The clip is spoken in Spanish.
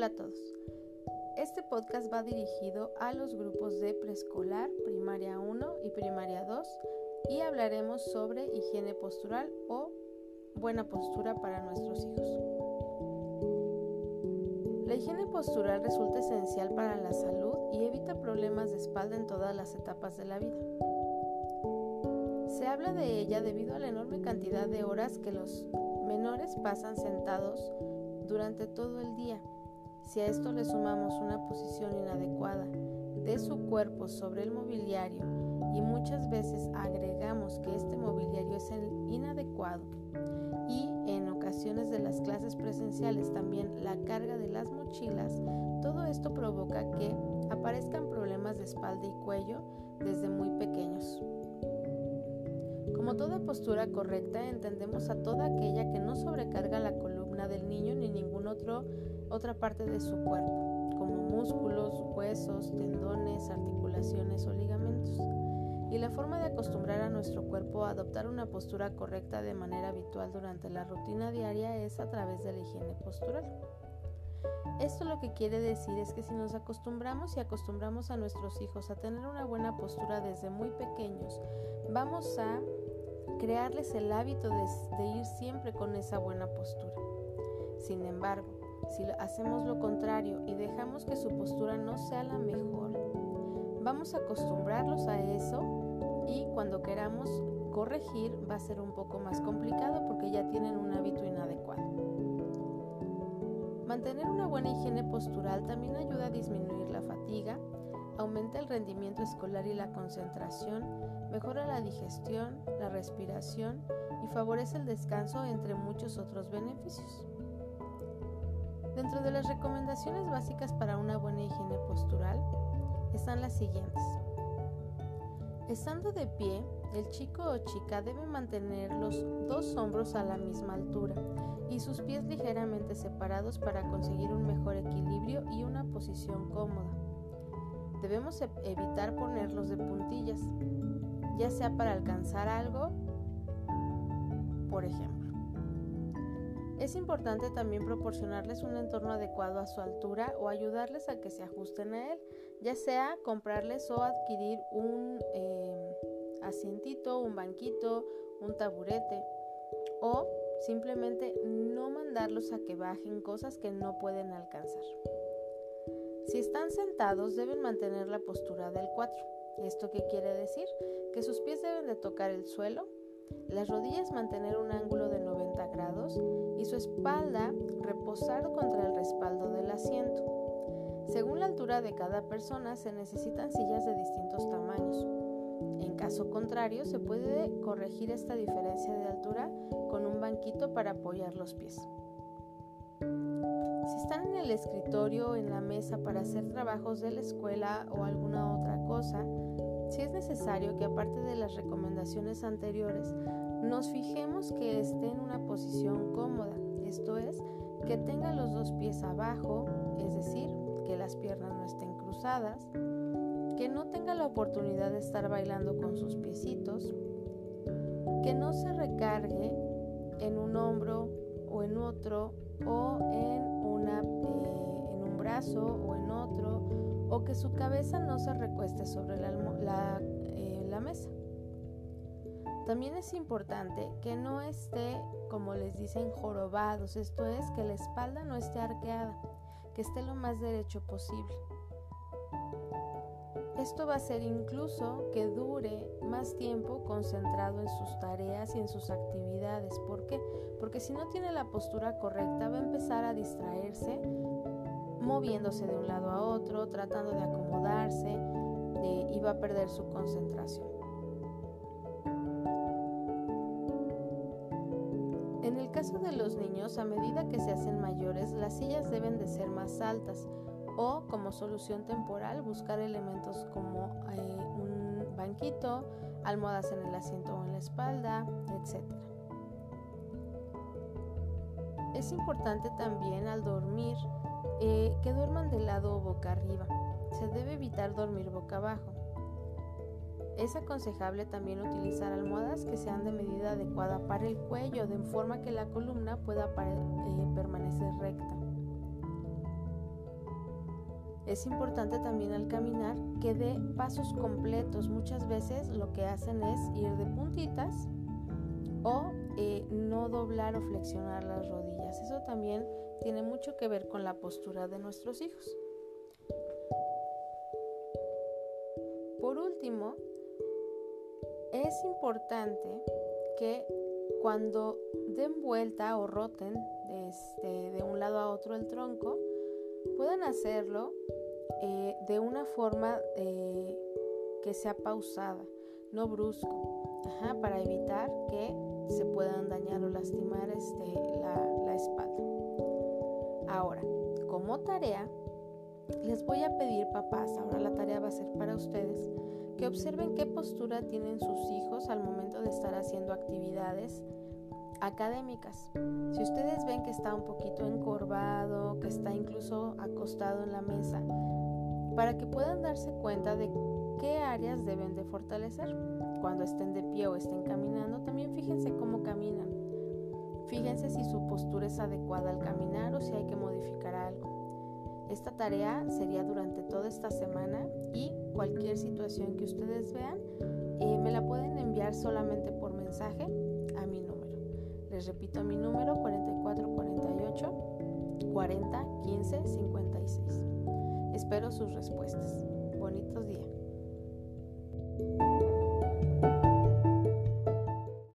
Hola a todos. Este podcast va dirigido a los grupos de preescolar, primaria 1 y primaria 2 y hablaremos sobre higiene postural o buena postura para nuestros hijos. La higiene postural resulta esencial para la salud y evita problemas de espalda en todas las etapas de la vida. Se habla de ella debido a la enorme cantidad de horas que los menores pasan sentados durante todo el día si a esto le sumamos una posición inadecuada de su cuerpo sobre el mobiliario y muchas veces agregamos que este mobiliario es inadecuado y en ocasiones de las clases presenciales también la carga de las mochilas, todo esto provoca que aparezcan problemas de espalda y cuello desde muy pequeños. Como toda postura correcta, entendemos a toda aquella que no sobrecarga la columna del niño ni ningún otro otra parte de su cuerpo, como músculos, huesos, tendones, articulaciones o ligamentos. Y la forma de acostumbrar a nuestro cuerpo a adoptar una postura correcta de manera habitual durante la rutina diaria es a través de la higiene postural. Esto lo que quiere decir es que si nos acostumbramos y acostumbramos a nuestros hijos a tener una buena postura desde muy pequeños, vamos a crearles el hábito de, ir siempre con esa buena postura. Sin embargo, si hacemos lo contrario y dejamos que su postura no sea la mejor, vamos a acostumbrarlos a eso y cuando queramos corregir va a ser un poco más complicado porque ya tienen un hábito inadecuado. Mantener una buena higiene postural también ayuda a disminuir la fatiga, aumenta el rendimiento escolar y la concentración, mejora la digestión, la respiración y favorece el descanso entre muchos otros beneficios. Dentro de las recomendaciones básicas para una buena higiene postural están las siguientes. Estando de pie, el chico o chica debe mantener los dos hombros a la misma altura y sus pies ligeramente separados para conseguir un mejor equilibrio y una posición cómoda. Debemos e-, evitar ponerlos de puntillas, ya sea para alcanzar algo, por ejemplo. Es importante también proporcionarles un entorno adecuado a su altura o ayudarles a que se ajusten a él, ya sea comprarles o adquirir un eh, asientito, un banquito, un taburete o simplemente no mandarlos a que bajen cosas que no pueden alcanzar. Si están sentados deben mantener la postura del 4. ¿Esto qué quiere decir? Que sus pies deben de tocar el suelo, las rodillas mantener un ángulo de 90 grados y su espalda reposar contra el respaldo del asiento. Según la altura de cada persona se necesitan sillas de distintos tamaños. En caso contrario, se puede corregir esta diferencia de altura con un banquito para apoyar los pies. Si están en el escritorio o en la mesa para hacer trabajos de la escuela o alguna otra cosa, si es necesario que aparte de las recomendaciones anteriores, nos fijemos que esté en una posición cómoda, esto es, que tenga los dos pies abajo, es decir, que las piernas no estén cruzadas, que no tenga la oportunidad de estar bailando con sus piecitos, que no se recargue en un hombro o en otro o en, una, eh, en un brazo o en otro o que su cabeza no se recueste sobre eh, la mesa. También es importante que no esté, como les dicen, jorobados, esto es, que la espalda no esté arqueada, que esté lo más derecho posible. Esto va a hacer incluso que dure más tiempo concentrado en sus tareas y en sus actividades. ¿Por qué? Porque si no tiene la postura correcta va a empezar a distraerse moviéndose de un lado a otro, tratando de acomodarse y va a perder su concentración. En el caso de los niños, a medida que se hacen mayores, las sillas deben de ser más altas o como solución temporal buscar elementos como eh, un banquito, almohadas en el asiento o en la espalda, etc. Es importante también al dormir eh, que duerman de lado o boca arriba. Se debe evitar dormir boca abajo. Es aconsejable también utilizar almohadas que sean de medida adecuada para el cuello, de forma que la columna pueda eh, permanecer recta. Es importante también al caminar que dé pasos completos. Muchas veces lo que hacen es ir de puntitas o eh, no doblar o flexionar las rodillas. Eso también tiene mucho que ver con la postura de nuestros hijos. Por último, es importante que cuando den vuelta o roten este, de un lado a otro el tronco, puedan hacerlo eh, de una forma eh, que sea pausada, no brusco, para evitar que se puedan dañar o lastimar este, la, la espalda. Ahora, como tarea, les voy a pedir, papás, ahora la tarea va a ser para ustedes, que observen qué postura tienen sus hijos al momento de estar haciendo actividades académicas. Si ustedes ven que está un poquito encorvado, que está incluso acostado en la mesa, para que puedan darse cuenta de qué áreas deben de fortalecer. Cuando estén de pie o estén caminando, también fíjense cómo caminan. Fíjense si su postura es adecuada al caminar o si hay que modificar algo. Esta tarea sería durante toda esta semana y cualquier situación que ustedes vean, eh, me la pueden enviar solamente por mensaje. Repito mi número 4448 40 15 56. Espero sus respuestas. Bonitos días.